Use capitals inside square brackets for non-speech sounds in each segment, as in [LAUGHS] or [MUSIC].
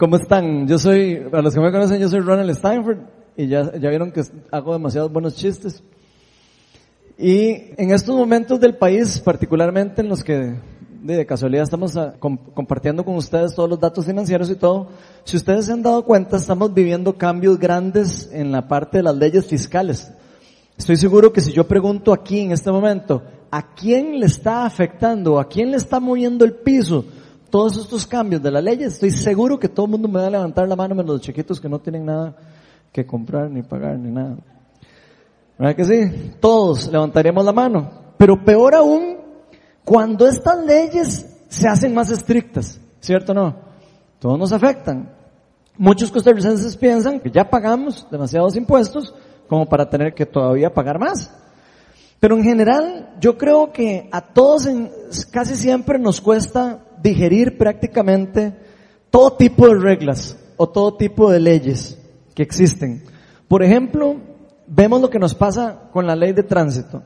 ¿Cómo están? Yo soy, para los que me conocen, yo soy Ronald Steinford y ya, ya vieron que hago demasiados buenos chistes. Y en estos momentos del país, particularmente en los que de casualidad estamos ah, compartiendo con ustedes todos los datos financieros y todo, si ustedes se han dado cuenta, estamos viviendo cambios grandes en la parte de las leyes fiscales. Estoy seguro que si yo pregunto aquí en este momento, ¿a quién le está afectando? ¿A quién le está moviendo el piso? Todos estos cambios de la ley, estoy seguro que todo el mundo me va a levantar la mano menos los chiquitos que no tienen nada que comprar ni pagar ni nada. ¿Verdad que sí? Todos levantaríamos la mano. Pero peor aún, cuando estas leyes se hacen más estrictas, ¿cierto o no? Todos nos afectan. Muchos costarricenses piensan que ya pagamos demasiados impuestos como para tener que todavía pagar más. Pero en general, yo creo que a todos casi siempre nos cuesta digerir prácticamente todo tipo de reglas o todo tipo de leyes que existen. Por ejemplo, vemos lo que nos pasa con la ley de tránsito.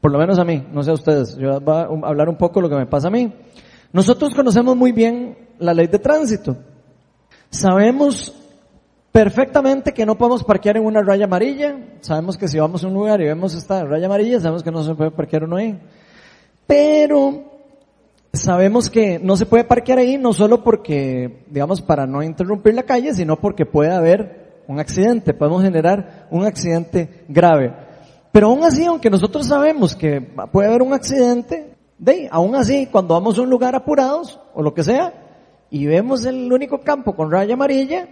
Por lo menos a mí, no sé a ustedes. Yo voy a hablar un poco de lo que me pasa a mí. Nosotros conocemos muy bien la ley de tránsito. Sabemos perfectamente que no podemos parquear en una raya amarilla. Sabemos que si vamos a un lugar y vemos esta raya amarilla, sabemos que no se puede parquear uno ahí. Pero sabemos que no se puede parquear ahí no solo porque, digamos, para no interrumpir la calle, sino porque puede haber un accidente, podemos generar un accidente grave. Pero aún así, aunque nosotros sabemos que puede haber un accidente, de, aún así, cuando vamos a un lugar apurados, o lo que sea, y vemos el único campo con raya amarilla,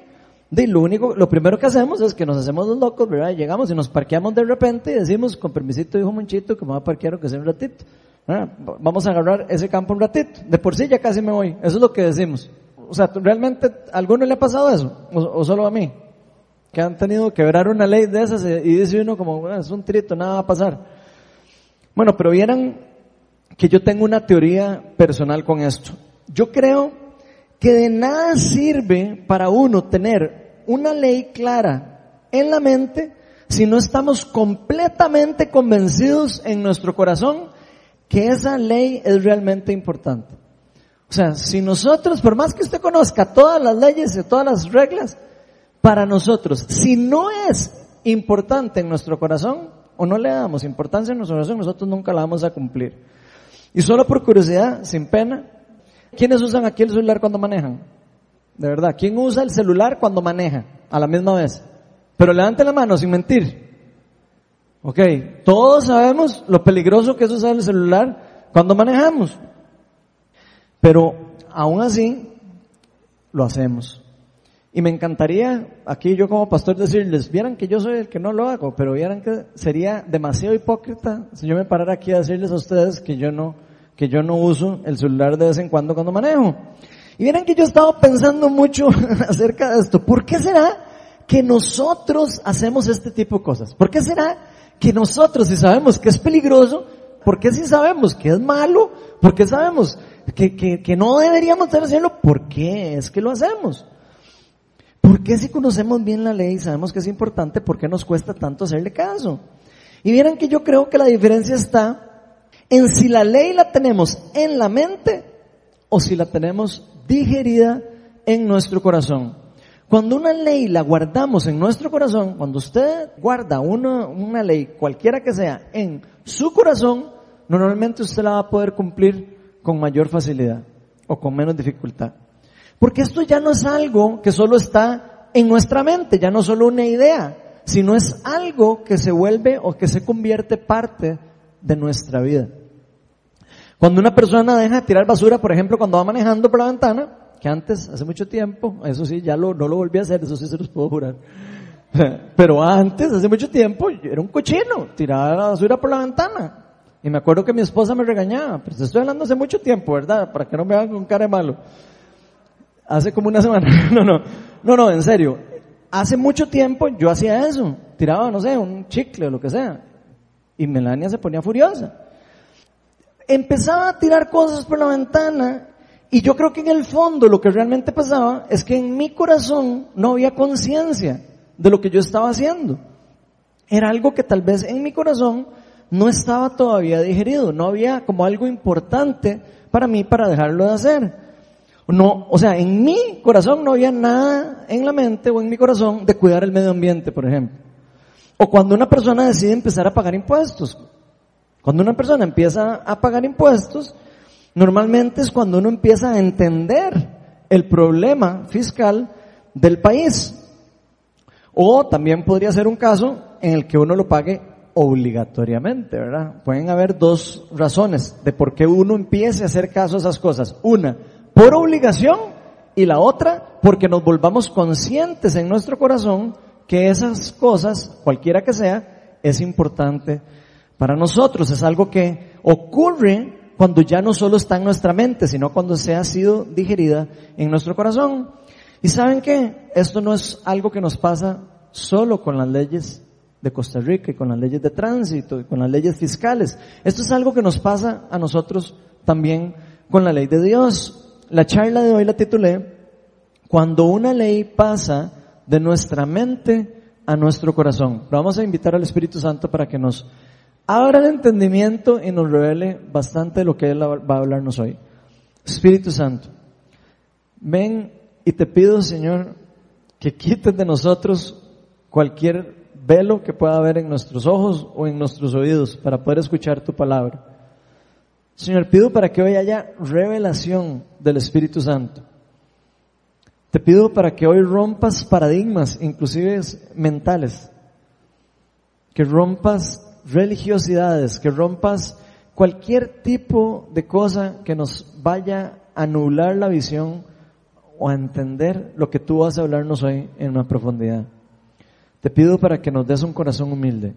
de lo único, lo primero que hacemos es que nos hacemos los locos, ¿verdad? llegamos y nos parqueamos de repente y decimos, con permisito dijo Monchito que me va a parquear o que sea un ratito. Vamos a agarrar ese campo un ratito. De por sí ya casi me voy. Eso es lo que decimos. O sea, ¿realmente a alguno le ha pasado eso? ¿O, solo a mí? Que han tenido que verar una ley de esas y dice uno como, es un trito, nada va a pasar. Bueno, pero vieran que yo tengo una teoría personal con esto. Yo creo que de nada sirve para uno tener una ley clara en la mente si no estamos completamente convencidos en nuestro corazón que esa ley es realmente importante. O sea, si nosotros, por más que usted conozca todas las leyes y todas las reglas, para nosotros, si no es importante en nuestro corazón, o no le damos importancia en nuestro corazón, nosotros nunca la vamos a cumplir. Y solo por curiosidad, sin pena, ¿Quiénes usan aquí el celular cuando manejan? De verdad, ¿quién usa el celular cuando maneja a la misma vez? Pero levante la mano sin mentir. Ok, todos sabemos lo peligroso que es usar el celular cuando manejamos. Pero aún así, lo hacemos. Y me encantaría aquí yo como pastor decirles, vieran que yo soy el que no lo hago, pero vieran que sería demasiado hipócrita si yo me parara aquí a decirles a ustedes que yo no que yo no uso el celular de vez en cuando cuando manejo. Y miren que yo he estado pensando mucho [LAUGHS] acerca de esto. ¿Por qué será que nosotros hacemos este tipo de cosas? ¿Por qué será que nosotros, si sabemos que es peligroso, por qué si sabemos que es malo, por qué sabemos que, que, que no deberíamos estar haciendo, por qué es que lo hacemos? ¿Por qué si conocemos bien la ley y sabemos que es importante, por qué nos cuesta tanto hacerle caso? Y miren que yo creo que la diferencia está en si la ley la tenemos en la mente o si la tenemos digerida en nuestro corazón. Cuando una ley la guardamos en nuestro corazón, cuando usted guarda una, una ley, cualquiera que sea, en su corazón, normalmente usted la va a poder cumplir con mayor facilidad o con menos dificultad. Porque esto ya no es algo que solo está en nuestra mente, ya no es solo una idea, sino es algo que se vuelve o que se convierte parte de nuestra vida. Cuando una persona deja de tirar basura, por ejemplo, cuando va manejando por la ventana, que antes, hace mucho tiempo, eso sí, ya lo, no lo volví a hacer, eso sí se los puedo jurar. [LAUGHS] Pero antes, hace mucho tiempo, yo era un cochino, tiraba la basura por la ventana. Y me acuerdo que mi esposa me regañaba, pero estoy hablando hace mucho tiempo, ¿verdad? Para que no me hagan con cara de malo. Hace como una [LAUGHS] semana. No, no, no, no, en serio. Hace mucho tiempo yo hacía eso. Tiraba, no sé, un chicle o lo que sea. Y Melania se ponía furiosa. Empezaba a tirar cosas por la ventana y yo creo que en el fondo lo que realmente pasaba es que en mi corazón no había conciencia de lo que yo estaba haciendo. Era algo que tal vez en mi corazón no estaba todavía digerido, no había como algo importante para mí para dejarlo de hacer. No, o sea, en mi corazón no había nada en la mente o en mi corazón de cuidar el medio ambiente, por ejemplo. O cuando una persona decide empezar a pagar impuestos. Cuando una persona empieza a pagar impuestos, normalmente es cuando uno empieza a entender el problema fiscal del país. O también podría ser un caso en el que uno lo pague obligatoriamente, ¿verdad? Pueden haber dos razones de por qué uno empiece a hacer caso a esas cosas. Una, por obligación y la otra porque nos volvamos conscientes en nuestro corazón que esas cosas, cualquiera que sea, es importante para nosotros. Es algo que ocurre cuando ya no solo está en nuestra mente, sino cuando se ha sido digerida en nuestro corazón. Y saben qué? Esto no es algo que nos pasa solo con las leyes de Costa Rica y con las leyes de tránsito y con las leyes fiscales. Esto es algo que nos pasa a nosotros también con la ley de Dios. La charla de hoy la titulé Cuando una ley pasa de nuestra mente a nuestro corazón. vamos a invitar al Espíritu Santo para que nos abra el entendimiento y nos revele bastante de lo que Él va a hablarnos hoy. Espíritu Santo, ven y te pido, Señor, que quites de nosotros cualquier velo que pueda haber en nuestros ojos o en nuestros oídos para poder escuchar tu palabra. Señor, pido para que hoy haya revelación del Espíritu Santo. Te pido para que hoy rompas paradigmas, inclusive mentales, que rompas religiosidades, que rompas cualquier tipo de cosa que nos vaya a anular la visión o a entender lo que tú vas a hablarnos hoy en una profundidad. Te pido para que nos des un corazón humilde,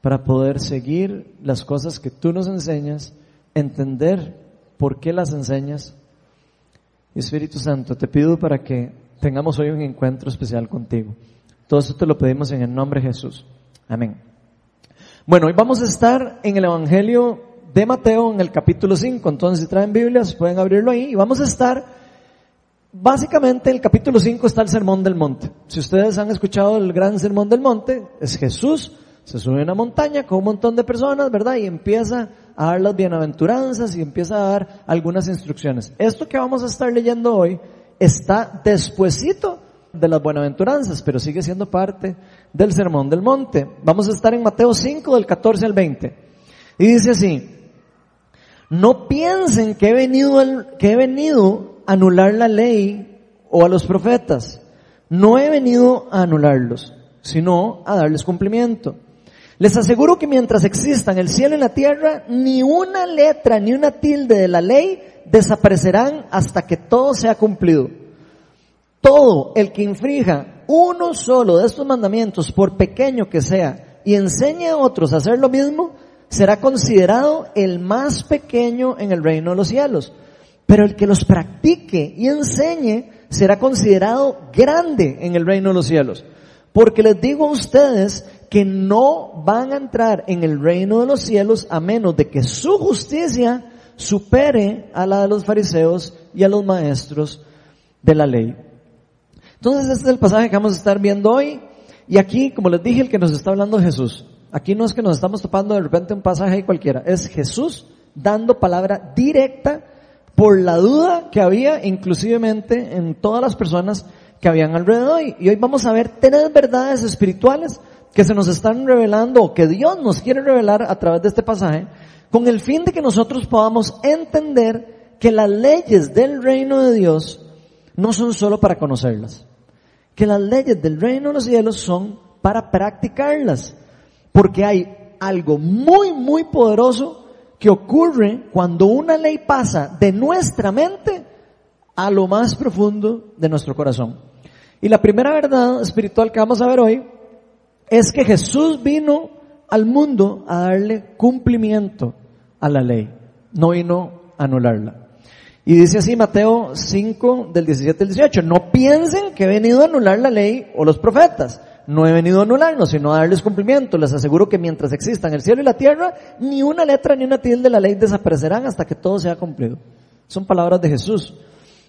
para poder seguir las cosas que tú nos enseñas entender por qué las enseñas. Espíritu Santo, te pido para que tengamos hoy un encuentro especial contigo. Todo esto te lo pedimos en el nombre de Jesús. Amén. Bueno, hoy vamos a estar en el Evangelio de Mateo en el capítulo 5. Entonces, si traen Biblias, pueden abrirlo ahí. Y vamos a estar, básicamente, en el capítulo 5 está el Sermón del Monte. Si ustedes han escuchado el gran Sermón del Monte, es Jesús, se sube a una montaña con un montón de personas, ¿verdad? Y empieza a dar las bienaventuranzas y empieza a dar algunas instrucciones. Esto que vamos a estar leyendo hoy está despuesito de las bienaventuranzas, pero sigue siendo parte del sermón del monte. Vamos a estar en Mateo 5 del 14 al 20. Y dice así, no piensen que he venido, que he venido a anular la ley o a los profetas. No he venido a anularlos, sino a darles cumplimiento. Les aseguro que mientras existan el cielo y la tierra, ni una letra ni una tilde de la ley desaparecerán hasta que todo sea cumplido. Todo el que infrija uno solo de estos mandamientos, por pequeño que sea, y enseñe a otros a hacer lo mismo, será considerado el más pequeño en el reino de los cielos. Pero el que los practique y enseñe será considerado grande en el reino de los cielos. Porque les digo a ustedes que no van a entrar en el reino de los cielos a menos de que su justicia supere a la de los fariseos y a los maestros de la ley. Entonces este es el pasaje que vamos a estar viendo hoy. Y aquí, como les dije, el que nos está hablando es Jesús. Aquí no es que nos estamos topando de repente un pasaje cualquiera, es Jesús dando palabra directa por la duda que había inclusivemente en todas las personas que habían alrededor. Y hoy vamos a ver tres verdades espirituales que se nos están revelando o que Dios nos quiere revelar a través de este pasaje, con el fin de que nosotros podamos entender que las leyes del reino de Dios no son solo para conocerlas, que las leyes del reino de los cielos son para practicarlas, porque hay algo muy, muy poderoso que ocurre cuando una ley pasa de nuestra mente a lo más profundo de nuestro corazón. Y la primera verdad espiritual que vamos a ver hoy es que Jesús vino al mundo a darle cumplimiento a la ley, no vino a anularla. Y dice así Mateo 5 del 17 al 18, no piensen que he venido a anular la ley o los profetas. No he venido a anularlos, sino a darles cumplimiento. Les aseguro que mientras existan el cielo y la tierra, ni una letra ni una tilde de la ley desaparecerán hasta que todo sea cumplido. Son palabras de Jesús.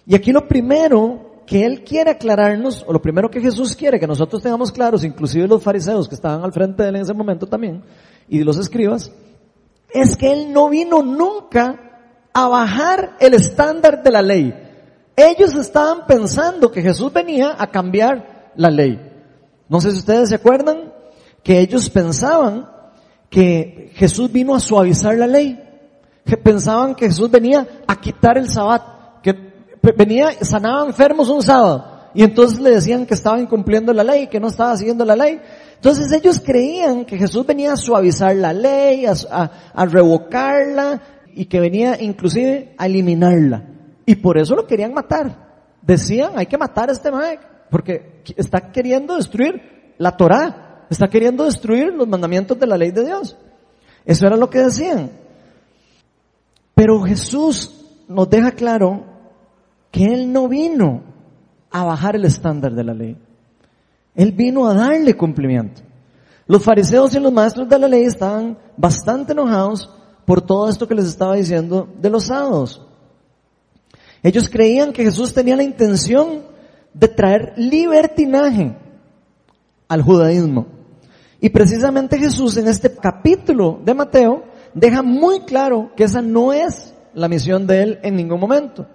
Y aquí lo primero que Él quiere aclararnos, o lo primero que Jesús quiere que nosotros tengamos claros, inclusive los fariseos que estaban al frente de Él en ese momento también, y los escribas, es que Él no vino nunca a bajar el estándar de la ley. Ellos estaban pensando que Jesús venía a cambiar la ley. No sé si ustedes se acuerdan que ellos pensaban que Jesús vino a suavizar la ley. Que pensaban que Jesús venía a quitar el sabbat. Que venía, sanaba enfermos un sábado. Y entonces le decían que estaba incumpliendo la ley, que no estaba siguiendo la ley. Entonces ellos creían que Jesús venía a suavizar la ley, a, revocarla y que venía inclusive a eliminarla. Y por eso lo querían matar. Decían, hay que matar a este Mike, porque está queriendo destruir la Torah, está queriendo destruir los mandamientos de la ley de Dios. Eso era lo que decían. Pero Jesús nos deja claro que Él no vino a bajar el estándar de la ley. Él vino a darle cumplimiento. Los fariseos y los maestros de la ley estaban bastante enojados por todo esto que les estaba diciendo de los sábados. Ellos creían que Jesús tenía la intención de traer libertinaje al judaísmo. Y precisamente Jesús en este capítulo de Mateo deja muy claro que esa no es la misión de él en ningún momento.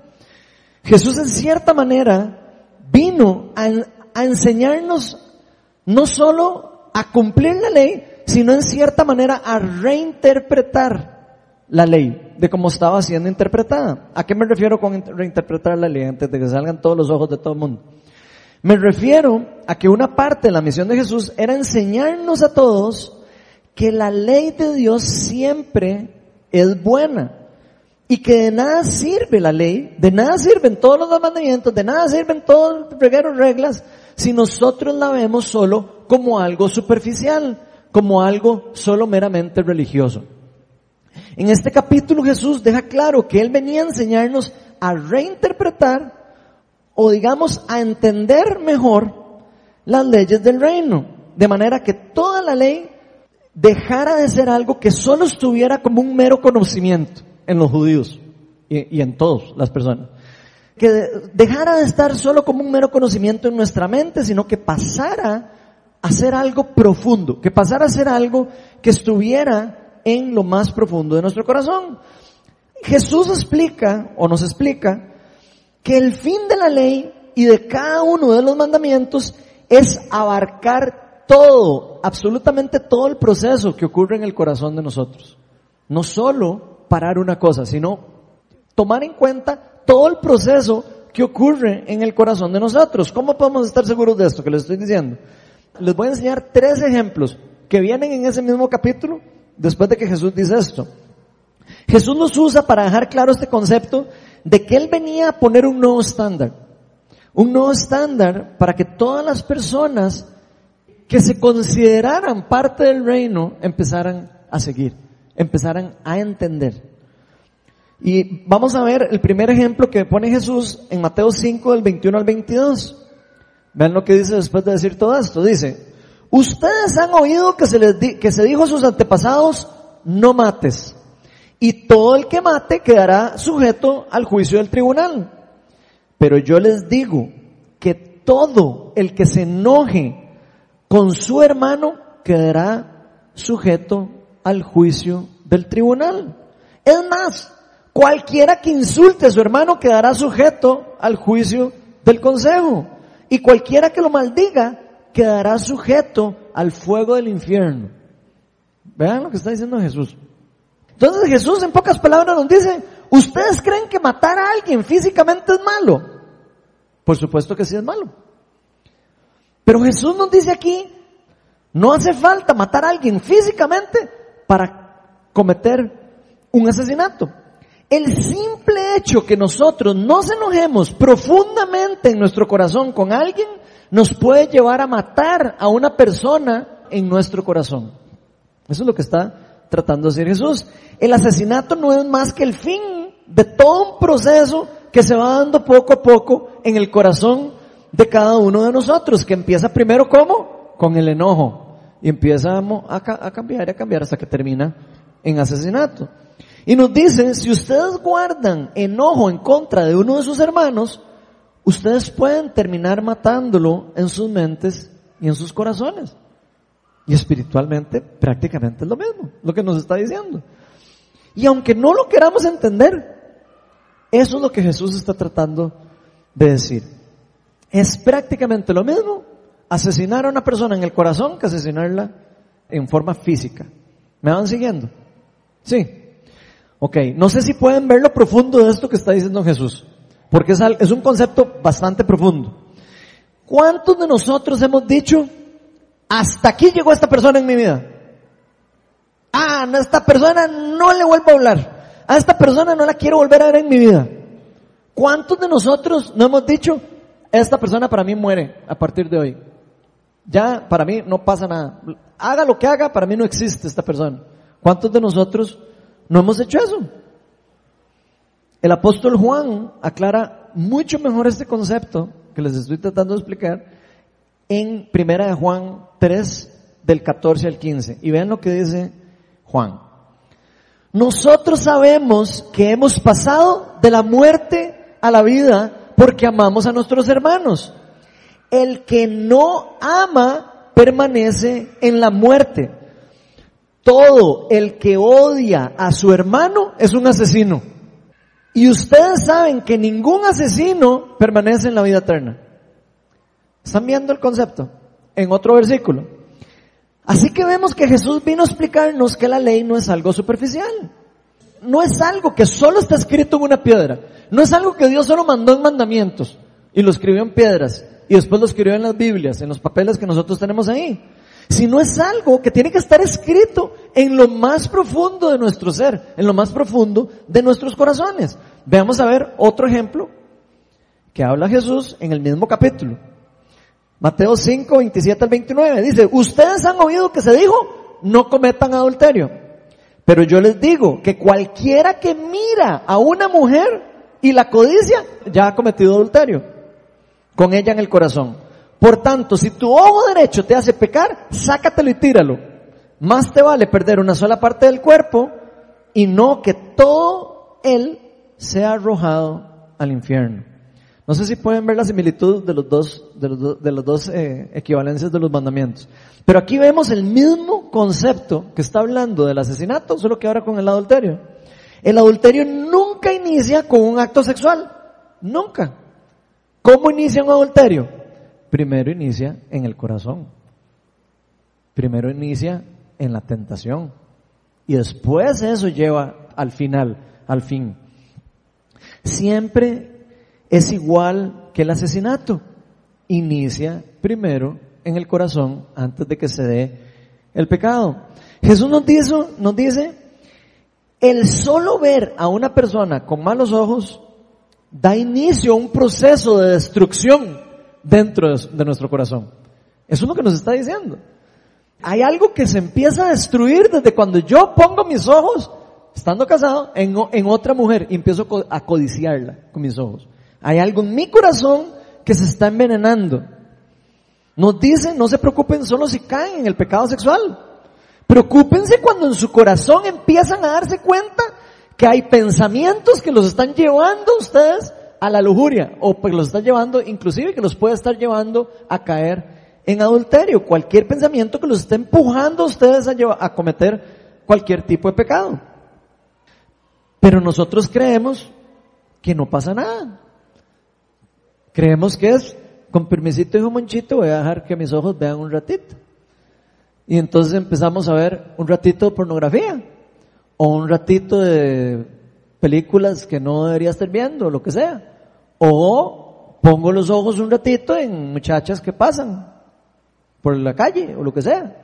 Jesús en cierta manera vino a, a enseñarnos no solo a cumplir la ley, sino en cierta manera a reinterpretar la ley de cómo estaba siendo interpretada. ¿A qué me refiero con reinterpretar la ley antes de que salgan todos los ojos de todo el mundo? Me refiero a que una parte de la misión de Jesús era enseñarnos a todos que la ley de Dios siempre es buena y que de nada sirve la ley, de nada sirven todos los mandamientos, de nada sirven todos los reglas si nosotros la vemos solo como algo superficial, como algo solo meramente religioso. En este capítulo Jesús deja claro que Él venía a enseñarnos a reinterpretar o digamos a entender mejor las leyes del reino, de manera que toda la ley dejara de ser algo que solo estuviera como un mero conocimiento en los judíos y, en todas las personas. Que dejara de estar solo como un mero conocimiento en nuestra mente, sino que pasara a ser algo profundo, que pasara a ser algo que estuviera en lo más profundo de nuestro corazón. Jesús explica, o nos explica, que el fin de la ley y de cada uno de los mandamientos es abarcar todo, absolutamente todo el proceso que ocurre en el corazón de nosotros. No solo parar una cosa, sino tomar en cuenta todo el proceso que ocurre en el corazón de nosotros. ¿Cómo podemos estar seguros de esto que les estoy diciendo? Les voy a enseñar tres ejemplos que vienen en ese mismo capítulo después de que Jesús dice esto. Jesús nos usa para dejar claro este concepto de que Él venía a poner un nuevo estándar. Un nuevo estándar para que todas las personas que se consideraran parte del reino empezaran a seguir, empezaran a entender. Y vamos a ver el primer ejemplo que pone Jesús en Mateo 5 del 21 al 22. Vean lo que dice después de decir todo esto. Dice, ustedes han oído que se, les que se dijo a sus antepasados, no mates. Y todo el que mate quedará sujeto al juicio del tribunal. Pero yo les digo que todo el que se enoje con su hermano quedará sujeto al juicio del tribunal. Es más, Cualquiera que insulte a su hermano quedará sujeto al juicio del consejo. Y cualquiera que lo maldiga quedará sujeto al fuego del infierno. Vean lo que está diciendo Jesús. Entonces Jesús en pocas palabras nos dice, ¿ustedes creen que matar a alguien físicamente es malo? Por supuesto que sí es malo. Pero Jesús nos dice aquí, no hace falta matar a alguien físicamente para cometer un asesinato. El simple hecho que nosotros nos enojemos profundamente en nuestro corazón con alguien nos puede llevar a matar a una persona en nuestro corazón. Eso es lo que está tratando de decir Jesús. El asesinato no es más que el fin de todo un proceso que se va dando poco a poco en el corazón de cada uno de nosotros, que empieza primero como con el enojo y empieza a, cambiar y a cambiar hasta que termina en asesinato. Y nos dice, si ustedes guardan enojo en contra de uno de sus hermanos, ustedes pueden terminar matándolo en sus mentes y en sus corazones. Y espiritualmente prácticamente es lo mismo, lo que nos está diciendo. Y aunque no lo queramos entender, eso es lo que Jesús está tratando de decir. Es prácticamente lo mismo asesinar a una persona en el corazón que asesinarla en forma física. ¿Me van siguiendo? Sí. Ok, no sé si pueden ver lo profundo de esto que está diciendo Jesús, porque es, un concepto bastante profundo. ¿Cuántos de nosotros hemos dicho, hasta aquí llegó esta persona en mi vida? Ah, a esta persona no le vuelvo a hablar. A esta persona no la quiero volver a ver en mi vida. ¿Cuántos de nosotros no hemos dicho, esta persona para mí muere a partir de hoy? Ya para mí no pasa nada. Haga lo que haga, para mí no existe esta persona. ¿Cuántos de nosotros no hemos hecho eso? El apóstol Juan aclara mucho mejor este concepto que les estoy tratando de explicar en Primera de Juan 3 del 14 al 15. Y vean lo que dice Juan. Nosotros sabemos que hemos pasado de la muerte a la vida porque amamos a nuestros hermanos. El que no ama permanece en la muerte. Todo el que odia a su hermano es un asesino. Y ustedes saben que ningún asesino permanece en la vida eterna. ¿Están viendo el concepto? En otro versículo. Así que vemos que Jesús vino a explicarnos que la ley no es algo superficial. No es algo que solo está escrito en una piedra. No es algo que Dios solo mandó en mandamientos y lo escribió en piedras y después lo escribió en las Biblias, en los papeles que nosotros tenemos ahí. Sino es algo que tiene que estar escrito en lo más profundo de nuestro ser, en lo más profundo de nuestros corazones. Veamos a ver otro ejemplo que habla Jesús en el mismo capítulo. Mateo 5, 27 al 29. Dice, ustedes han oído que se dijo, no cometan adulterio. Pero yo les digo que cualquiera que mira a una mujer y la codicia ya ha cometido adulterio con ella en el corazón. Por tanto, si tu ojo derecho te hace pecar, sácatelo y tíralo. Más te vale perder una sola parte del cuerpo y no que todo él sea arrojado al infierno. No sé si pueden ver la similitud de los dos, de los, de los dos eh, equivalencias de los mandamientos. Pero aquí vemos el mismo concepto que está hablando del asesinato, solo que ahora con el adulterio. El adulterio nunca inicia con un acto sexual. Nunca. ¿Cómo inicia un adulterio? Primero inicia en el corazón. Primero inicia en la tentación. Y después eso lleva al final, al fin. Siempre es igual que el asesinato. Inicia primero en el corazón antes de que se dé el pecado. Jesús nos dice, nos dice, el solo ver a una persona con malos ojos da inicio a un proceso de destrucción dentro de nuestro corazón. Eso es lo que nos está diciendo. Hay algo que se empieza a destruir desde cuando yo pongo mis ojos, estando casado, en, en otra mujer y empiezo a codiciarla con mis ojos. Hay algo en mi corazón que se está envenenando. Nos dicen, no se preocupen solo si caen en el pecado sexual. Preocúpense cuando en su corazón empiezan a darse cuenta que hay pensamientos que los están llevando ustedes a la lujuria o que los están llevando, inclusive que los puede estar llevando a caer en adulterio. Cualquier pensamiento que los esté empujando a ustedes a, a cometer cualquier tipo de pecado. Pero nosotros creemos que no pasa nada. Creemos que es, con permisito hijo Monchito, voy a dejar que mis ojos vean un ratito. Y entonces empezamos a ver un ratito de pornografía, o un ratito de películas que no debería estar viendo, o lo que sea. O pongo los ojos un ratito en muchachas que pasan por la calle, o lo que sea.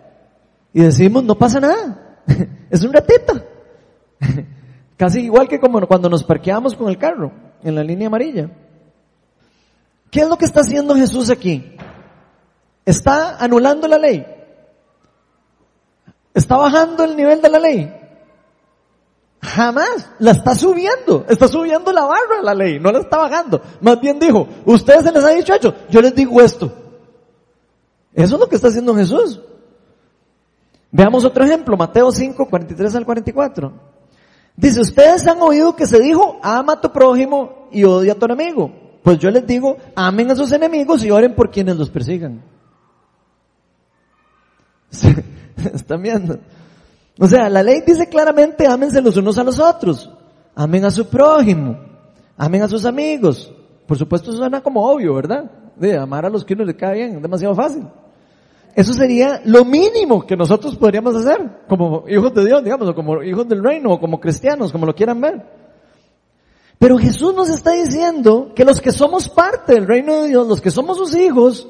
Y decimos, no pasa nada. [LAUGHS] es un ratito. [LAUGHS] Casi igual que como cuando nos parqueamos con el carro en la línea amarilla. ¿Qué es lo que está haciendo Jesús aquí? ¿Está anulando la ley? ¿Está bajando el nivel de la ley? Jamás. La está subiendo. Está subiendo la barra la ley. No la está bajando. Más bien dijo, ustedes se les ha dicho. Yo les digo esto. Eso es lo que está haciendo Jesús. Veamos otro ejemplo. Mateo 5, 43 al 44. Dice, ustedes han oído que se dijo, ama a tu prójimo y odia a tu enemigo. Pues yo les digo, amen a sus enemigos y oren por quienes los persigan. [LAUGHS] ¿Están viendo? O sea, la ley dice claramente, ámense los unos a los otros. Amen a su prójimo. Amen a sus amigos. Por supuesto suena como obvio, ¿verdad? De amar a los que uno le cae bien, es demasiado fácil. Eso sería lo mínimo que nosotros podríamos hacer como hijos de Dios, digamos, o como hijos del reino, o como cristianos, como lo quieran ver. Pero Jesús nos está diciendo que los que somos parte del reino de Dios, los que somos sus hijos,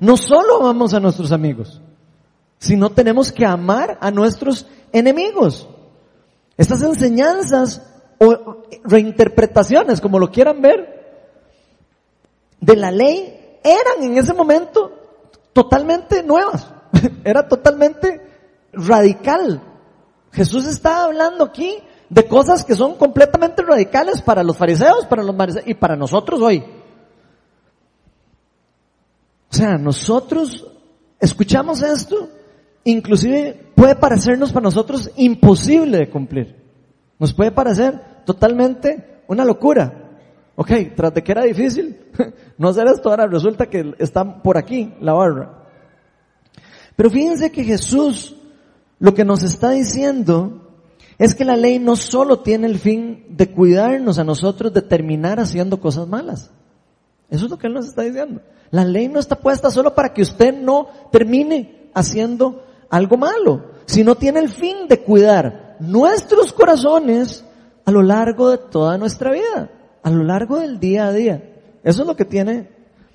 no solo amamos a nuestros amigos, sino tenemos que amar a nuestros enemigos. Estas enseñanzas o reinterpretaciones, como lo quieran ver, de la ley eran en ese momento totalmente nuevas. [LAUGHS] Era totalmente radical. Jesús está hablando aquí de cosas que son completamente radicales para los fariseos, para los y para nosotros hoy. O sea, nosotros escuchamos esto, inclusive puede parecernos para nosotros imposible de cumplir. Nos puede parecer totalmente una locura. Ok, tras de que era difícil [LAUGHS] no hacer esto, ahora resulta que está por aquí la barra. Pero fíjense que Jesús lo que nos está diciendo es que la ley no solo tiene el fin de cuidarnos a nosotros de terminar haciendo cosas malas. Eso es lo que Él nos está diciendo. La ley no está puesta solo para que usted no termine haciendo algo malo, sino tiene el fin de cuidar nuestros corazones a lo largo de toda nuestra vida a lo largo del día a día. Eso es lo que tiene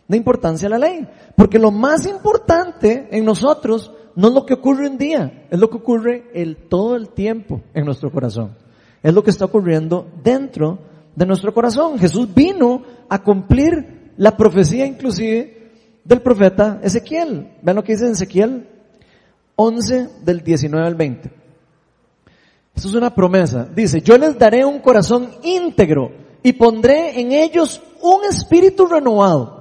de importancia la ley. Porque lo más importante en nosotros no es lo que ocurre un día, es lo que ocurre el, todo el tiempo en nuestro corazón. Es lo que está ocurriendo dentro de nuestro corazón. Jesús vino a cumplir la profecía inclusive del profeta Ezequiel. Vean lo que dice Ezequiel 11 del 19 al 20. Esto es una promesa. Dice, yo les daré un corazón íntegro y pondré en ellos un espíritu renovado.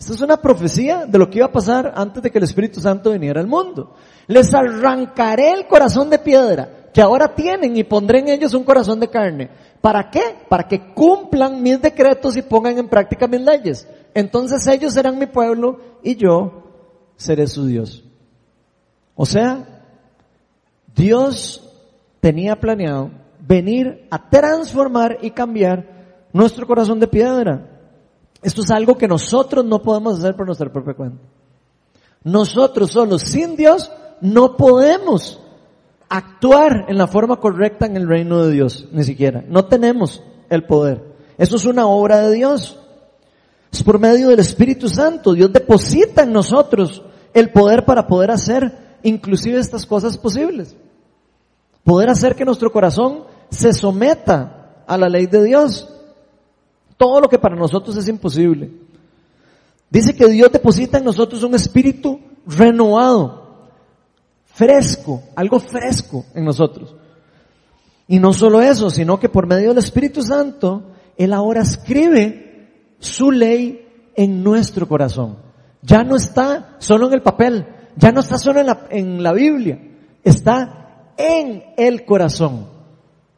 Esta es una profecía de lo que iba a pasar antes de que el Espíritu Santo viniera al mundo. Les arrancaré el corazón de piedra que ahora tienen y pondré en ellos un corazón de carne. ¿Para qué? Para que cumplan mis decretos y pongan en práctica mis leyes. Entonces ellos serán mi pueblo y yo seré su Dios. O sea, Dios tenía planeado venir a transformar y cambiar nuestro corazón de piedra. Esto es algo que nosotros no podemos hacer por nuestra propia cuenta. Nosotros solos, sin Dios, no podemos actuar en la forma correcta en el reino de Dios, ni siquiera. No tenemos el poder. Eso es una obra de Dios. Es por medio del Espíritu Santo. Dios deposita en nosotros el poder para poder hacer inclusive estas cosas posibles. Poder hacer que nuestro corazón se someta a la ley de Dios. Todo lo que para nosotros es imposible. Dice que Dios deposita en nosotros un espíritu renovado, fresco, algo fresco en nosotros. Y no solo eso, sino que por medio del Espíritu Santo, Él ahora escribe su ley en nuestro corazón. Ya no está solo en el papel, ya no está solo en la, en la Biblia, está en el corazón.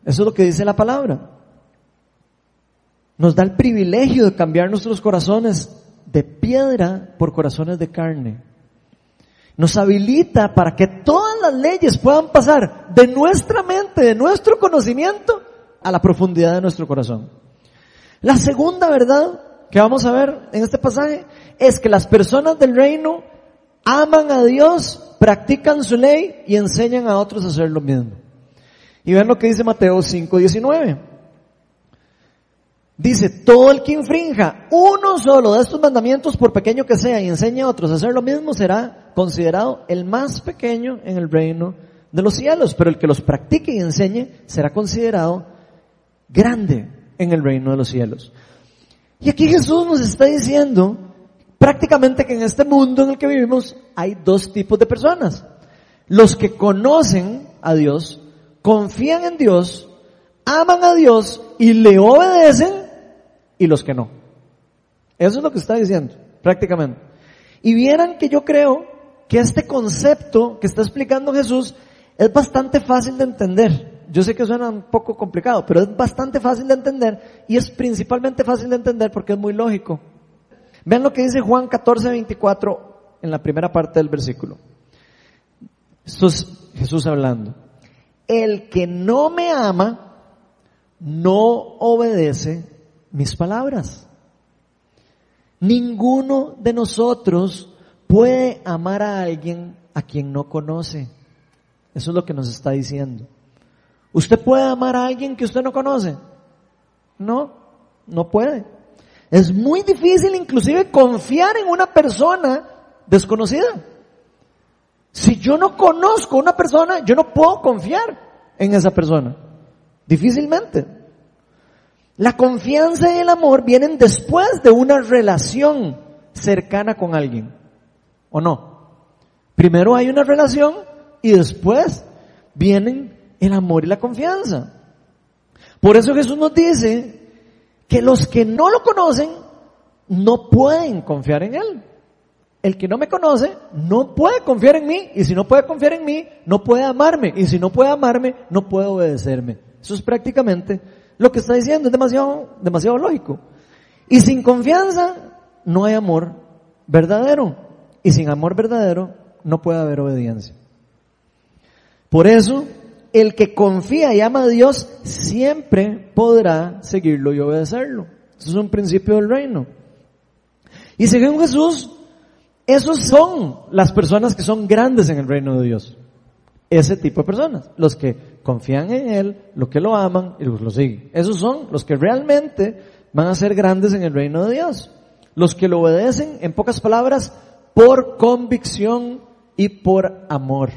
Eso es lo que dice la palabra nos da el privilegio de cambiar nuestros corazones de piedra por corazones de carne. Nos habilita para que todas las leyes puedan pasar de nuestra mente, de nuestro conocimiento, a la profundidad de nuestro corazón. La segunda verdad que vamos a ver en este pasaje es que las personas del reino aman a Dios, practican su ley y enseñan a otros a hacer lo mismo. Y ven lo que dice Mateo 5:19. Dice, todo el que infrinja uno solo de estos mandamientos, por pequeño que sea, y enseñe a otros a hacer lo mismo, será considerado el más pequeño en el reino de los cielos. Pero el que los practique y enseñe será considerado grande en el reino de los cielos. Y aquí Jesús nos está diciendo prácticamente que en este mundo en el que vivimos hay dos tipos de personas. Los que conocen a Dios, confían en Dios, aman a Dios y le obedecen y los que no. Eso es lo que está diciendo, prácticamente. Y vieran que yo creo que este concepto que está explicando Jesús es bastante fácil de entender. Yo sé que suena un poco complicado, pero es bastante fácil de entender y es principalmente fácil de entender porque es muy lógico. Vean lo que dice Juan 14, 24 en la primera parte del versículo. Esto es Jesús hablando. El que no me ama no obedece mis palabras. Ninguno de nosotros puede amar a alguien a quien no conoce. Eso es lo que nos está diciendo. ¿Usted puede amar a alguien que usted no conoce? No, no puede. Es muy difícil inclusive confiar en una persona desconocida. Si yo no conozco a una persona, yo no puedo confiar en esa persona. Difícilmente. La confianza y el amor vienen después de una relación cercana con alguien. ¿O no? Primero hay una relación y después vienen el amor y la confianza. Por eso Jesús nos dice que los que no lo conocen no pueden confiar en Él. El que no me conoce no puede confiar en mí y si no puede confiar en mí, no puede amarme y si no puede amarme, no puede obedecerme. Eso es prácticamente lo que está diciendo, es demasiado, demasiado lógico. Y sin confianza no hay amor verdadero y sin amor verdadero no puede haber obediencia. Por eso el que confía y ama a Dios siempre podrá seguirlo y obedecerlo. Eso es un principio del reino. Y según Jesús, esos son las personas que son grandes en el reino de Dios. Ese tipo de personas, los que confían en Él, los que lo aman y los lo siguen. Esos son los que realmente van a ser grandes en el reino de Dios. Los que lo obedecen, en pocas palabras, por convicción y por amor,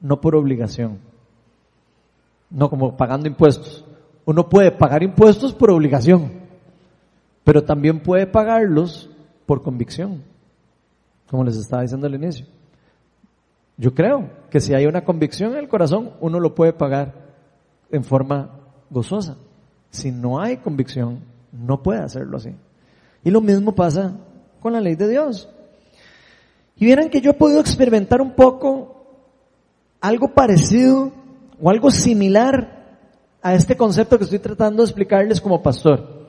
no por obligación no como pagando impuestos. Uno puede pagar impuestos por obligación, pero también puede pagarlos por convicción, como les estaba diciendo al inicio. Yo creo que si hay una convicción en el corazón, uno lo puede pagar en forma gozosa. Si no hay convicción, no puede hacerlo así. Y lo mismo pasa con la ley de Dios. Y vieran que yo he podido experimentar un poco algo parecido o algo similar a este concepto que estoy tratando de explicarles como pastor.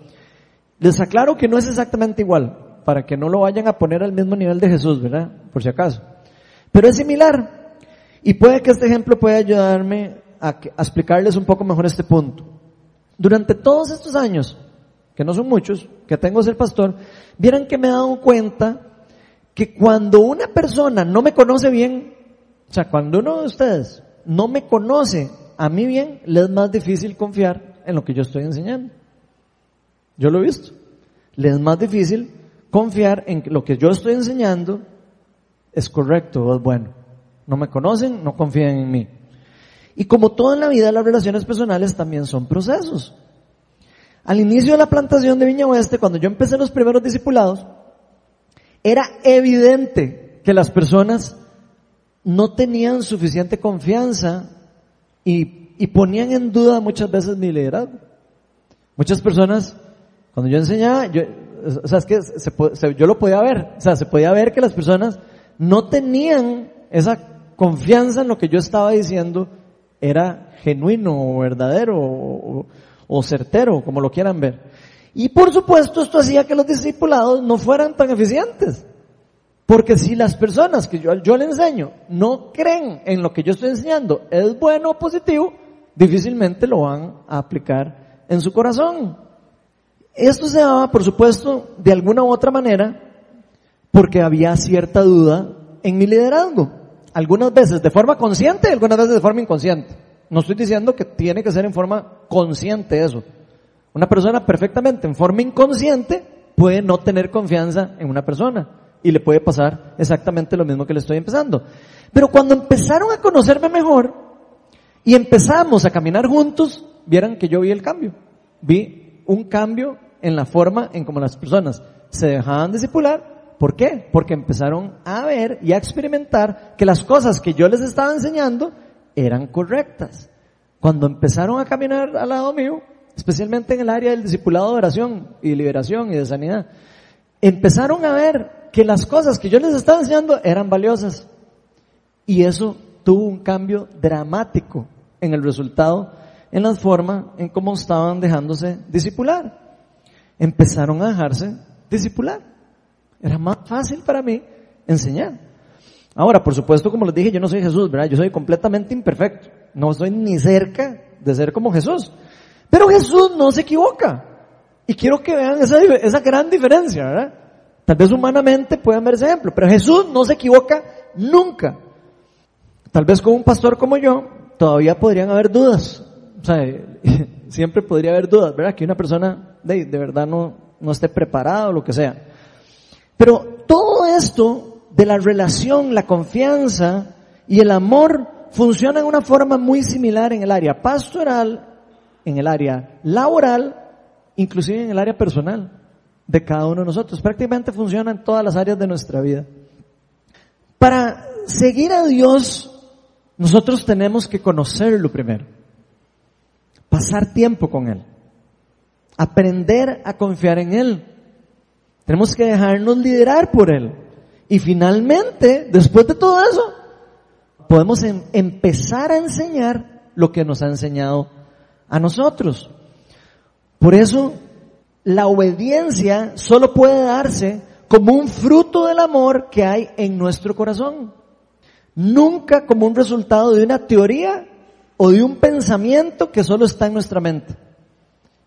Les aclaro que no es exactamente igual, para que no lo vayan a poner al mismo nivel de Jesús, ¿verdad? Por si acaso. Pero es similar. Y puede que este ejemplo pueda ayudarme a, explicarles un poco mejor este punto. Durante todos estos años, que no son muchos, que tengo ser pastor, vieran que me he dado cuenta que cuando una persona no me conoce bien, o sea, cuando uno de ustedes no me conoce a mí bien, le es más difícil confiar en lo que yo estoy enseñando. Yo lo he visto. Le es más difícil confiar en que lo que yo estoy enseñando es correcto o es bueno. No me conocen, no confían en mí. Y como todo en la vida, las relaciones personales también son procesos. Al inicio de la plantación de Viña Oeste, cuando yo empecé los primeros discipulados, era evidente que las personas no tenían suficiente confianza y, y ponían en duda muchas veces mi liderazgo. Muchas personas, cuando yo enseñaba, yo, o sea, es que yo lo podía ver, o sea, se podía ver que las personas no tenían esa confianza en lo que yo estaba diciendo era genuino o verdadero o, certero, como lo quieran ver. Y por supuesto esto hacía que los discipulados no fueran tan eficientes. Porque si las personas que yo, yo le enseño no creen en lo que yo estoy enseñando es bueno o positivo, difícilmente lo van a aplicar en su corazón. Esto se daba, por supuesto, de alguna u otra manera, porque había cierta duda en mi liderazgo. Algunas veces de forma consciente algunas veces de forma inconsciente. No estoy diciendo que tiene que ser en forma consciente eso. Una persona perfectamente en forma inconsciente puede no tener confianza en una persona y le puede pasar exactamente lo mismo que le estoy empezando. Pero cuando empezaron a conocerme mejor y empezamos a caminar juntos, vieran que yo vi el cambio. Vi un cambio en la forma en cómo las personas se dejaban discipular. ¿Por qué? Porque empezaron a ver y a experimentar que las cosas que yo les estaba enseñando eran correctas. Cuando empezaron a caminar al lado mío, especialmente en el área del discipulado de oración y liberación y de sanidad, empezaron a ver que las cosas que yo les estaba enseñando eran valiosas. Y eso tuvo un cambio dramático en el resultado, en la forma en cómo estaban dejándose discipular. Empezaron a dejarse discipular. Era más fácil para mí enseñar. Ahora, por supuesto, como les dije, yo no soy Jesús, ¿verdad? Yo soy completamente imperfecto. No estoy ni cerca de ser como Jesús. Pero Jesús no se equivoca. Y quiero que vean esa, esa gran diferencia, ¿verdad? Tal vez humanamente pueden ver ese ejemplo, pero Jesús no se equivoca nunca. Tal vez con un pastor como yo, todavía podrían haber dudas. O sea, [LAUGHS] siempre podría haber dudas, ¿verdad? Que una persona de, de verdad no, no esté preparada o lo que sea. Pero todo esto de la relación, la confianza y el amor funciona de una forma muy similar en el área pastoral, en el área laboral, inclusive en el área personal de cada uno de nosotros. Prácticamente funciona en todas las áreas de nuestra vida. Para seguir a Dios, nosotros tenemos que conocerlo primero, pasar tiempo con Él, aprender a confiar en Él. Tenemos que dejarnos liderar por Él. Y finalmente, después de todo eso, podemos em- empezar a enseñar lo que nos ha enseñado a nosotros. Por eso, la obediencia solo puede darse como un fruto del amor que hay en nuestro corazón. Nunca como un resultado de una teoría o de un pensamiento que solo está en nuestra mente.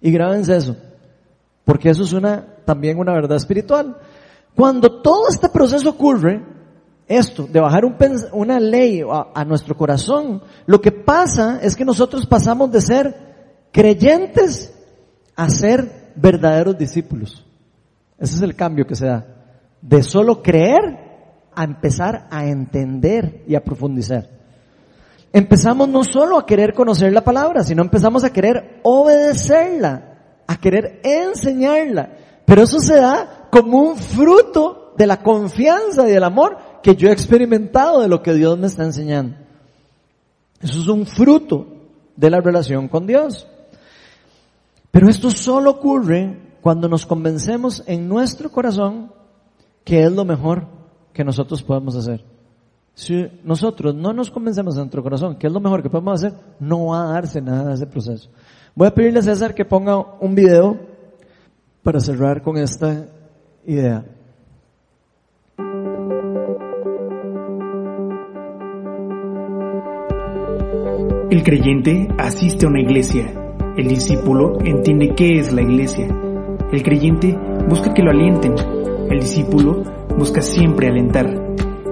Y grábense eso, porque eso es una, también una verdad espiritual. Cuando todo este proceso ocurre, esto, de bajar un una ley a, a nuestro corazón, lo que pasa es que nosotros pasamos de ser creyentes a ser verdaderos discípulos. Ese es el cambio que se da. De solo creer a empezar a entender y a profundizar. Empezamos no solo a querer conocer la palabra, sino empezamos a querer obedecerla, a querer enseñarla. Pero eso se da como un fruto de la confianza y del amor que yo he experimentado de lo que Dios me está enseñando. Eso es un fruto de la relación con Dios. Pero esto solo ocurre cuando nos convencemos en nuestro corazón que es lo mejor que nosotros podemos hacer. Si nosotros no nos convencemos en nuestro corazón que es lo mejor que podemos hacer, no va a darse nada de ese proceso. Voy a pedirle a César que ponga un video para cerrar con esta idea. El creyente asiste a una iglesia. El discípulo entiende qué es la iglesia. El creyente busca que lo alienten. El discípulo busca siempre alentar.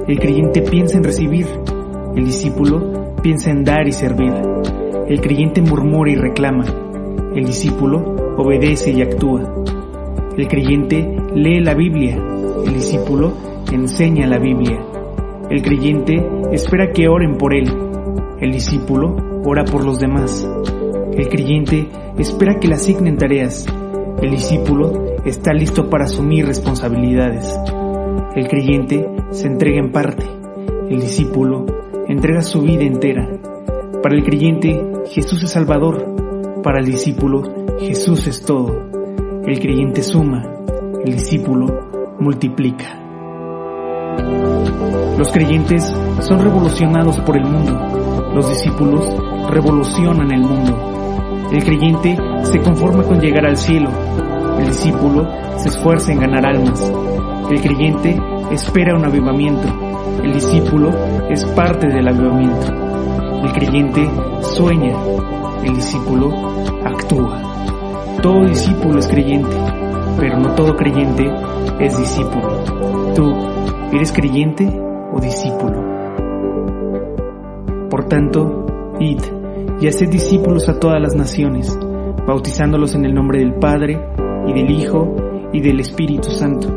El creyente piensa en recibir. El discípulo piensa en dar y servir. El creyente murmura y reclama. El discípulo obedece y actúa. El creyente lee la Biblia. El discípulo enseña la Biblia. El creyente espera que oren por él. El discípulo ora por los demás. El creyente espera que le asignen tareas. El discípulo está listo para asumir responsabilidades. El creyente se entrega en parte. El discípulo entrega su vida entera. Para el creyente, Jesús es Salvador. Para el discípulo, Jesús es todo. El creyente suma. El discípulo multiplica. Los creyentes son revolucionados por el mundo. Los discípulos revolucionan el mundo. El creyente se conforma con llegar al cielo. El discípulo se esfuerza en ganar almas. El creyente espera un avivamiento. El discípulo es parte del avivamiento. El creyente sueña. El discípulo actúa. Todo discípulo es creyente, pero no todo creyente es discípulo. ¿Tú eres creyente o discípulo? Por tanto, id y haced discípulos a todas las naciones, bautizándolos en el nombre del Padre, y del Hijo, y del Espíritu Santo,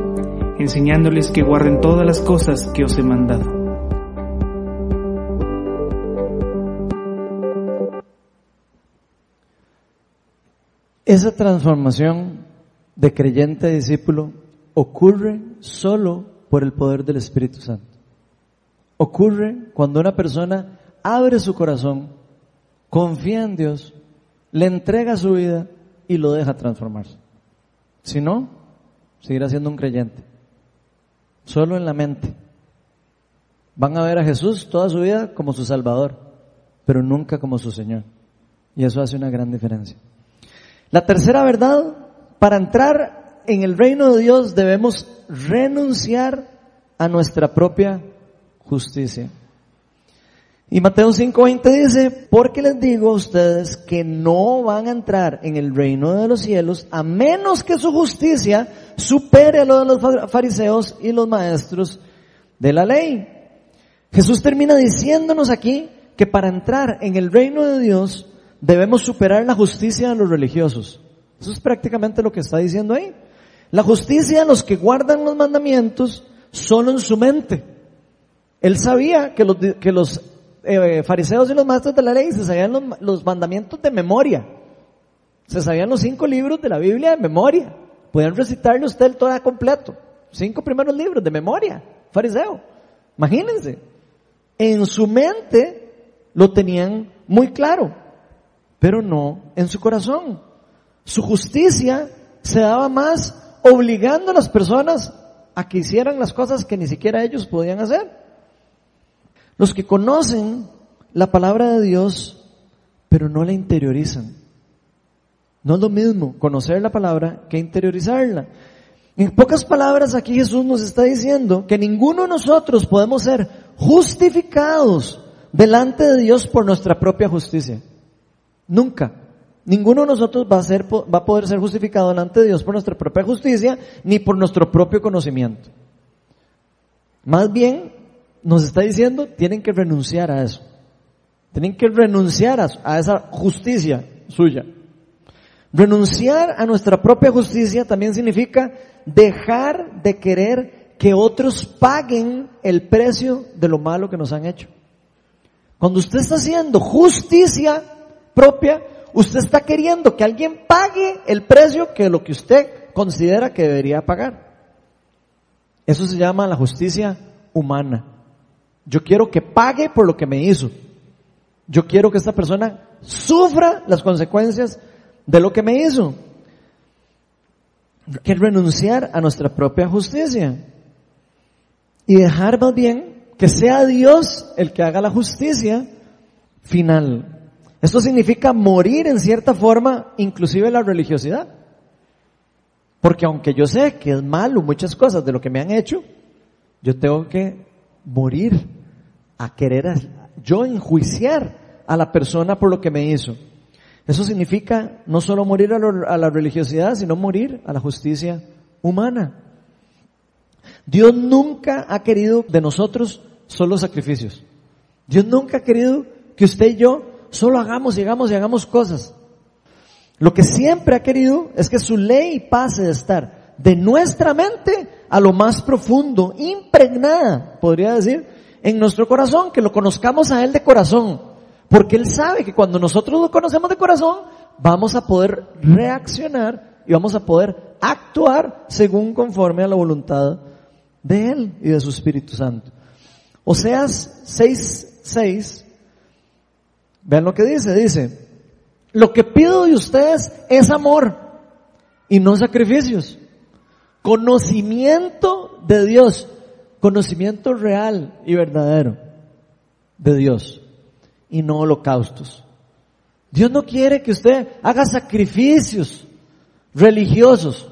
enseñándoles que guarden todas las cosas que os he mandado. Esa transformación de creyente a discípulo ocurre solo por el poder del Espíritu Santo. Ocurre cuando una persona abre su corazón, confía en Dios, le entrega su vida y lo deja transformarse. Si no, seguirá siendo un creyente. Solo en la mente. Van a ver a Jesús toda su vida como su Salvador, pero nunca como su Señor. Y eso hace una gran diferencia. La tercera verdad, para entrar en el reino de Dios debemos renunciar a nuestra propia justicia. Y Mateo 5:20 dice, porque les digo a ustedes que no van a entrar en el reino de los cielos a menos que su justicia supere a lo de los fariseos y los maestros de la ley. Jesús termina diciéndonos aquí que para entrar en el reino de Dios debemos superar la justicia de los religiosos. Eso es prácticamente lo que está diciendo ahí. La justicia de los que guardan los mandamientos solo en su mente. Él sabía que los, que los eh, fariseos y los maestros de la ley se sabían los, mandamientos de memoria. Se sabían los cinco libros de la Biblia de memoria. Pueden recitarle usted todo completo. Cinco primeros libros de memoria. Fariseo. Imagínense. En su mente lo tenían muy claro, pero no en su corazón. Su justicia se daba más obligando a las personas a que hicieran las cosas que ni siquiera ellos podían hacer. Los que conocen la palabra de Dios, pero no la interiorizan. No es lo mismo conocer la palabra que interiorizarla. En pocas palabras aquí Jesús nos está diciendo que ninguno de nosotros podemos ser justificados delante de Dios por nuestra propia justicia. Nunca. Ninguno de nosotros va a, ser, va a poder ser justificado delante de Dios por nuestra propia justicia ni por nuestro propio conocimiento. Más bien, nos está diciendo, tienen que renunciar a eso. Tienen que renunciar a, esa justicia suya. Renunciar a nuestra propia justicia también significa dejar de querer que otros paguen el precio de lo malo que nos han hecho. Cuando usted está haciendo justicia propia, usted está queriendo que alguien pague el precio que lo que usted considera que debería pagar. Eso se llama la justicia humana. Yo quiero que pague por lo que me hizo. Yo quiero que esta persona sufra las consecuencias de lo que me hizo. Que renunciar a nuestra propia justicia. Y dejar más bien que sea Dios el que haga la justicia final. Esto significa morir en cierta forma, inclusive la religiosidad. Porque aunque yo sé que es malo muchas cosas de lo que me han hecho, yo tengo que morir a querer yo enjuiciar a la persona por lo que me hizo. Eso significa no solo morir a, la religiosidad, sino morir a la justicia humana. Dios nunca ha querido de nosotros solo sacrificios. Dios nunca ha querido que usted y yo solo hagamos y hagamos y hagamos cosas. Lo que siempre ha querido es que su ley pase de estar de nuestra mente a lo más profundo, impregnada, podría decir, en nuestro corazón, que lo conozcamos a Él de corazón. Porque Él sabe que cuando nosotros lo conocemos de corazón, vamos a poder reaccionar y vamos a poder actuar según conforme a la voluntad de Él y de su Espíritu Santo. Oseas 6, 6, vean lo que dice, dice, lo que pido de ustedes es amor y no sacrificios Conocimiento de Dios. Conocimiento real y verdadero de Dios. Y no holocaustos. Dios no quiere que usted haga sacrificios religiosos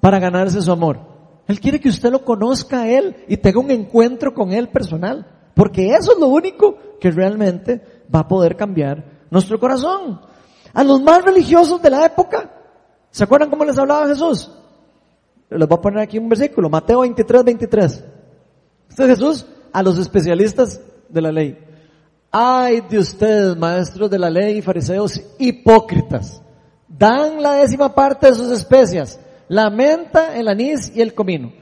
para ganarse su amor. Él quiere que usted lo conozca a Él y tenga un encuentro con Él personal. Porque eso es lo único que realmente va a poder cambiar nuestro corazón. A los más religiosos de la época, ¿se acuerdan cómo les hablaba Jesús? Les voy a poner aquí un versículo, Mateo 23, 23. Este es Jesús a los especialistas de la ley. Ay de ustedes, maestros de la ley y fariseos hipócritas. Dan la décima parte de sus especias, la menta, el anís y el comino.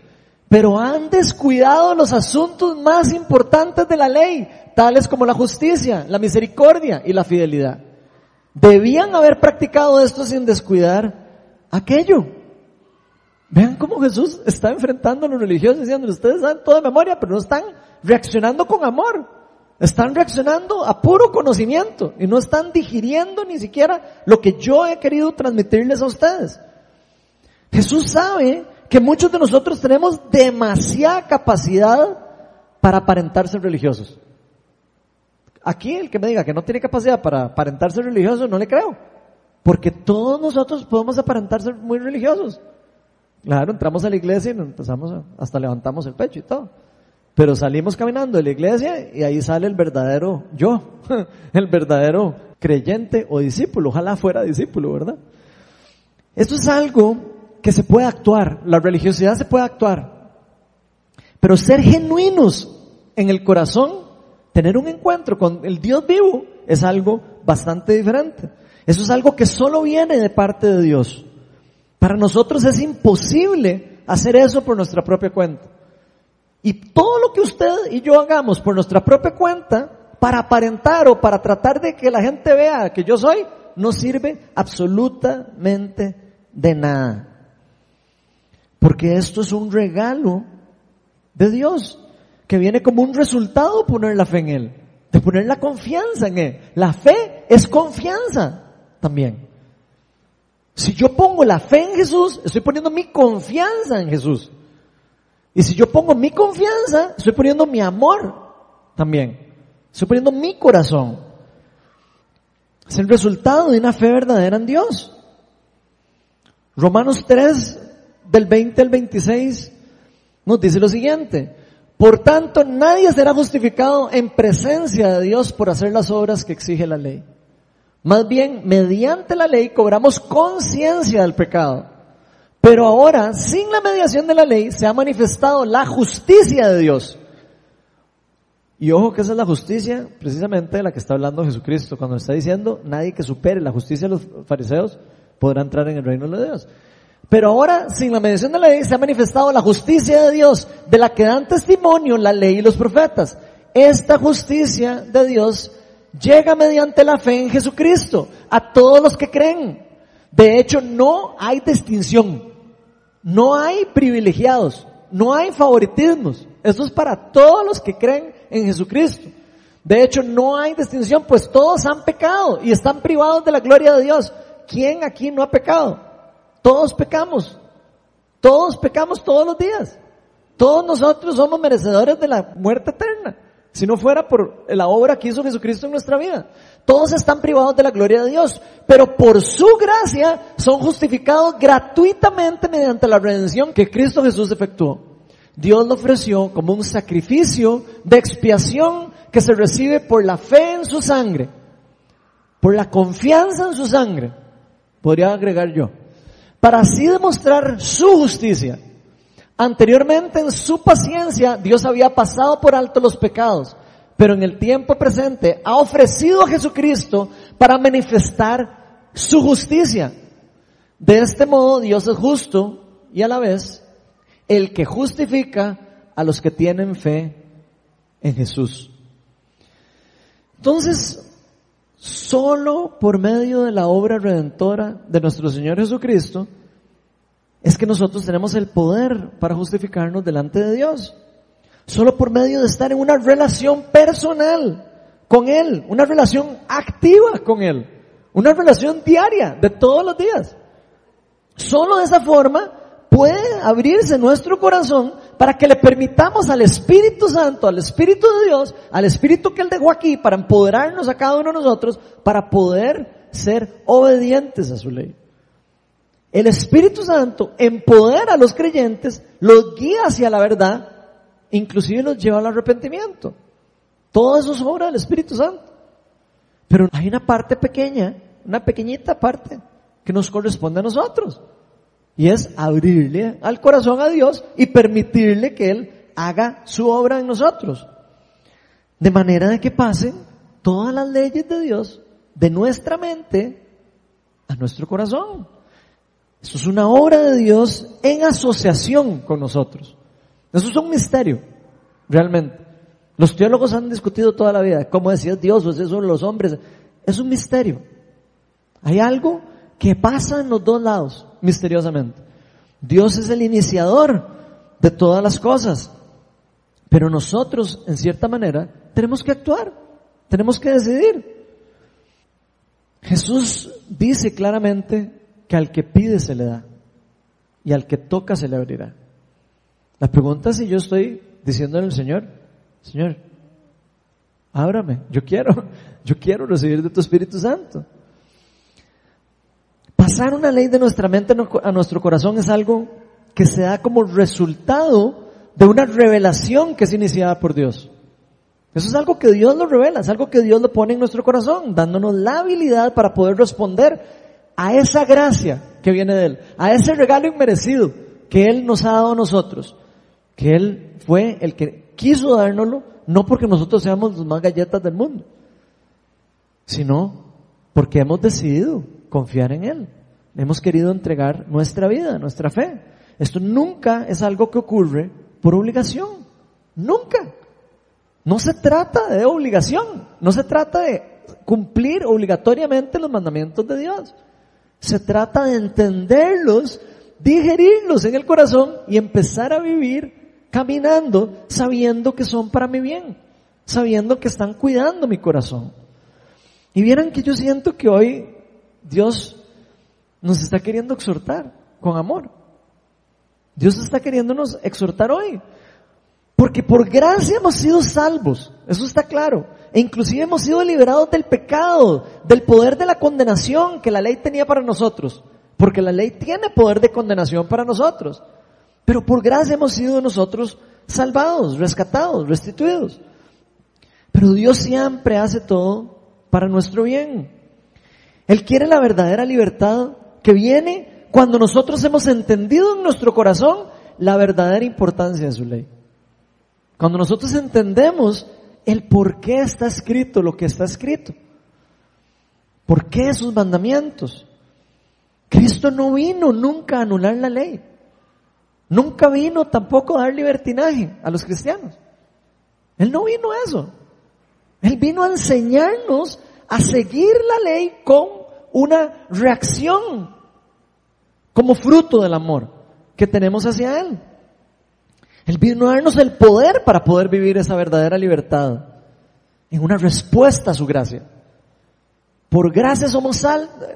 Pero han descuidado los asuntos más importantes de la ley, tales como la justicia, la misericordia y la fidelidad. Debían haber practicado esto sin descuidar aquello. Vean cómo Jesús está enfrentando a los religiosos diciendo, ustedes saben toda memoria, pero no están reaccionando con amor. Están reaccionando a puro conocimiento y no están digiriendo ni siquiera lo que yo he querido transmitirles a ustedes. Jesús sabe que muchos de nosotros tenemos demasiada capacidad para aparentarse religiosos. Aquí el que me diga que no tiene capacidad para aparentarse religioso, no le creo. Porque todos nosotros podemos aparentarse muy religiosos. Claro, entramos a la iglesia y nos empezamos a, hasta levantamos el pecho y todo. Pero salimos caminando de la iglesia y ahí sale el verdadero yo, [LAUGHS] el verdadero creyente o discípulo. Ojalá fuera discípulo, ¿verdad? Esto es algo que se puede actuar, la religiosidad se puede actuar. Pero ser genuinos en el corazón, tener un encuentro con el Dios vivo, es algo bastante diferente. Eso es algo que solo viene de parte de Dios. Para nosotros es imposible hacer eso por nuestra propia cuenta. Y todo lo que usted y yo hagamos por nuestra propia cuenta, para aparentar o para tratar de que la gente vea que yo soy, no sirve absolutamente de nada. Porque esto es un regalo de Dios que viene como un resultado poner la fe en Él, de poner la confianza en Él. La fe es confianza también. Si yo pongo la fe en Jesús, estoy poniendo mi confianza en Jesús. Y si yo pongo mi confianza, estoy poniendo mi amor también. Estoy poniendo mi corazón. Es el resultado de una fe verdadera en Dios. Romanos 3, del 20 al 26, nos dice lo siguiente. Por tanto, nadie será justificado en presencia de Dios por hacer las obras que exige la ley. Más bien, mediante la ley cobramos conciencia del pecado. Pero ahora, sin la mediación de la ley, se ha manifestado la justicia de Dios. Y ojo que esa es la justicia precisamente de la que está hablando Jesucristo, cuando está diciendo, nadie que supere la justicia de los fariseos podrá entrar en el reino de Dios. Pero ahora, sin la mediación de la ley, se ha manifestado la justicia de Dios, de la que dan testimonio la ley y los profetas. Esta justicia de Dios llega mediante la fe en Jesucristo a todos los que creen. De hecho, no hay distinción, no hay privilegiados, no hay favoritismos. Esto es para todos los que creen en Jesucristo. De hecho, no hay distinción, pues todos han pecado y están privados de la gloria de Dios. ¿Quién aquí no ha pecado? Todos pecamos. Todos pecamos todos los días. Todos nosotros somos merecedores de la muerte eterna si no fuera por la obra que hizo Jesucristo en nuestra vida. Todos están privados de la gloria de Dios, pero por su gracia son justificados gratuitamente mediante la redención que Cristo Jesús efectuó. Dios lo ofreció como un sacrificio de expiación que se recibe por la fe en su sangre, por la confianza en su sangre, podría agregar yo, para así demostrar su justicia Anteriormente en su paciencia Dios había pasado por alto los pecados, pero en el tiempo presente ha ofrecido a Jesucristo para manifestar su justicia. De este modo Dios es justo y a la vez el que justifica a los que tienen fe en Jesús. Entonces, solo por medio de la obra redentora de nuestro Señor Jesucristo, es que nosotros tenemos el poder para justificarnos delante de Dios. Solo por medio de estar en una relación personal con Él, una relación activa con Él, una relación diaria de todos los días. Solo de esa forma puede abrirse nuestro corazón para que le permitamos al Espíritu Santo, al Espíritu de Dios, al Espíritu que Él dejó aquí para empoderarnos a cada uno de nosotros, para poder ser obedientes a su ley. El Espíritu Santo empodera a los creyentes, los guía hacia la verdad, inclusive los lleva al arrepentimiento. Todo eso es obra del Espíritu Santo. Pero hay una parte pequeña, una pequeñita parte que nos corresponde a nosotros. Y es abrirle al corazón a Dios y permitirle que Él haga su obra en nosotros. De manera de que pasen todas las leyes de Dios de nuestra mente a nuestro corazón. Eso es una obra de Dios en asociación con nosotros. Eso es un misterio, realmente. Los teólogos han discutido toda la vida, cómo decía Dios, o son los hombres. Es un misterio. Hay algo que pasa en los dos lados, misteriosamente. Dios es el iniciador de todas las cosas. Pero nosotros, en cierta manera, tenemos que actuar. Tenemos que decidir. Jesús dice claramente que al que pide se le da y al que toca se le abrirá. La pregunta es si yo estoy diciéndole al Señor, Señor, ábrame, yo quiero, [LAUGHS] yo quiero recibir de tu Espíritu Santo. Pasar una ley de nuestra mente a nuestro corazón es algo que se da como resultado de una revelación que es iniciada por Dios. Eso es algo que Dios nos revela, es algo que Dios lo pone en nuestro corazón, dándonos la habilidad para poder responder a esa gracia que viene de Él, a ese regalo inmerecido que Él nos ha dado a nosotros, que Él fue el que quiso dárnoslo, no porque nosotros seamos los más galletas del mundo, sino porque hemos decidido confiar en Él. Hemos querido entregar nuestra vida, nuestra fe. Esto nunca es algo que ocurre por obligación. Nunca. No se trata de obligación. No se trata de cumplir obligatoriamente los mandamientos de Dios. Se trata de entenderlos, digerirlos en el corazón y empezar a vivir caminando sabiendo que son para mi bien, sabiendo que están cuidando mi corazón. Y vieran que yo siento que hoy Dios nos está queriendo exhortar con amor. Dios está queriéndonos exhortar hoy. Porque por gracia hemos sido salvos, eso está claro. E inclusive hemos sido liberados del pecado, del poder de la condenación que la ley tenía para nosotros. Porque la ley tiene poder de condenación para nosotros. Pero por gracia hemos sido nosotros salvados, rescatados, restituidos. Pero Dios siempre hace todo para nuestro bien. Él quiere la verdadera libertad que viene cuando nosotros hemos entendido en nuestro corazón la verdadera importancia de su ley. Cuando nosotros entendemos el por qué está escrito lo que está escrito. ¿Por qué sus mandamientos? Cristo no vino nunca a anular la ley. Nunca vino tampoco a dar libertinaje a los cristianos. Él no vino a eso. Él vino a enseñarnos a seguir la ley con una reacción como fruto del amor que tenemos hacia Él. Él vino a darnos el poder para poder vivir esa verdadera libertad en una respuesta a su gracia. Por gracia somos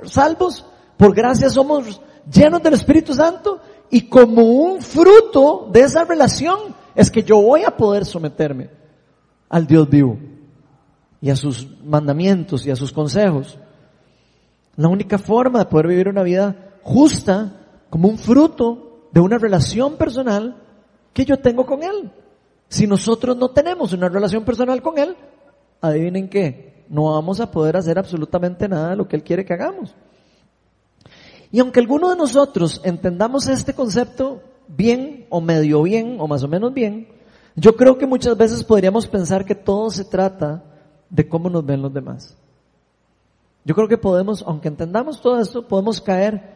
salvos, por gracia somos llenos del Espíritu Santo y como un fruto de esa relación es que yo voy a poder someterme al Dios vivo y a sus mandamientos y a sus consejos. La única forma de poder vivir una vida justa como un fruto de una relación personal que yo tengo con Él. Si nosotros no tenemos una relación personal con Él, adivinen qué, no vamos a poder hacer absolutamente nada de lo que Él quiere que hagamos. Y aunque alguno de nosotros entendamos este concepto bien o medio bien o más o menos bien, yo creo que muchas veces podríamos pensar que todo se trata de cómo nos ven los demás. Yo creo que podemos, aunque entendamos todo esto, podemos caer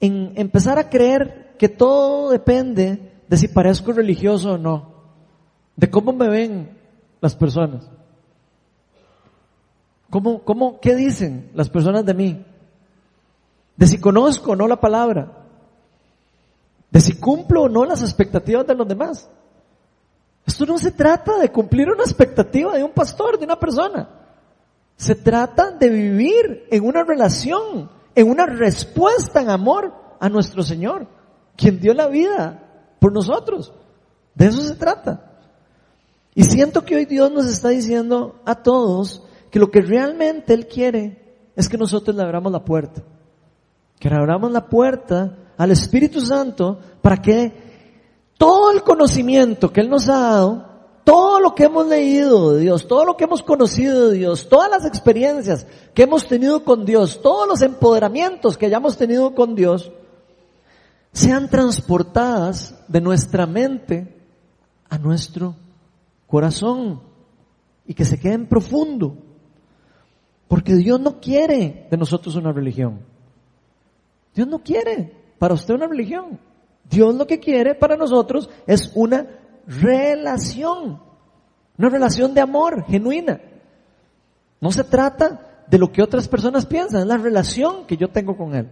en empezar a creer que todo depende de si parezco religioso o no, de cómo me ven las personas. ¿Cómo, cómo, qué dicen las personas de mí? De si conozco o no la palabra. De si cumplo o no las expectativas de los demás. Esto no se trata de cumplir una expectativa de un pastor, de una persona. Se trata de vivir en una relación, en una respuesta en amor a nuestro Señor, quien dio la vida por nosotros. De eso se trata. Y siento que hoy Dios nos está diciendo a todos que lo que realmente Él quiere es que nosotros le abramos la puerta. Que le abramos la puerta al Espíritu Santo para que todo el conocimiento que Él nos ha dado todo lo que hemos leído de Dios, todo lo que hemos conocido de Dios, todas las experiencias que hemos tenido con Dios, todos los empoderamientos que hayamos tenido con Dios, sean transportadas de nuestra mente a nuestro corazón y que se queden profundo. Porque Dios no quiere de nosotros una religión. Dios no quiere para usted una religión. Dios lo que quiere para nosotros es una relación. Una relación de amor genuina. No se trata de lo que otras personas piensan, es la relación que yo tengo con Él.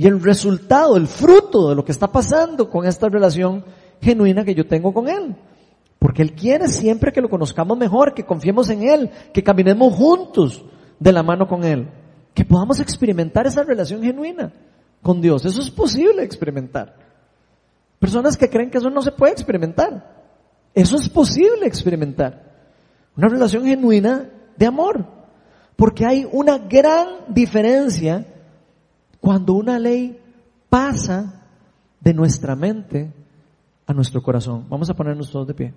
Y el resultado, el fruto de lo que está pasando con esta relación genuina que yo tengo con Él. Porque Él quiere siempre que lo conozcamos mejor, que confiemos en Él, que caminemos juntos de la mano con Él. Que podamos experimentar esa relación genuina con Dios. Eso es posible experimentar. Personas que creen que eso no se puede experimentar. Eso es posible experimentar. Una relación genuina de amor. Porque hay una gran diferencia cuando una ley pasa de nuestra mente a nuestro corazón. Vamos a ponernos todos de pie.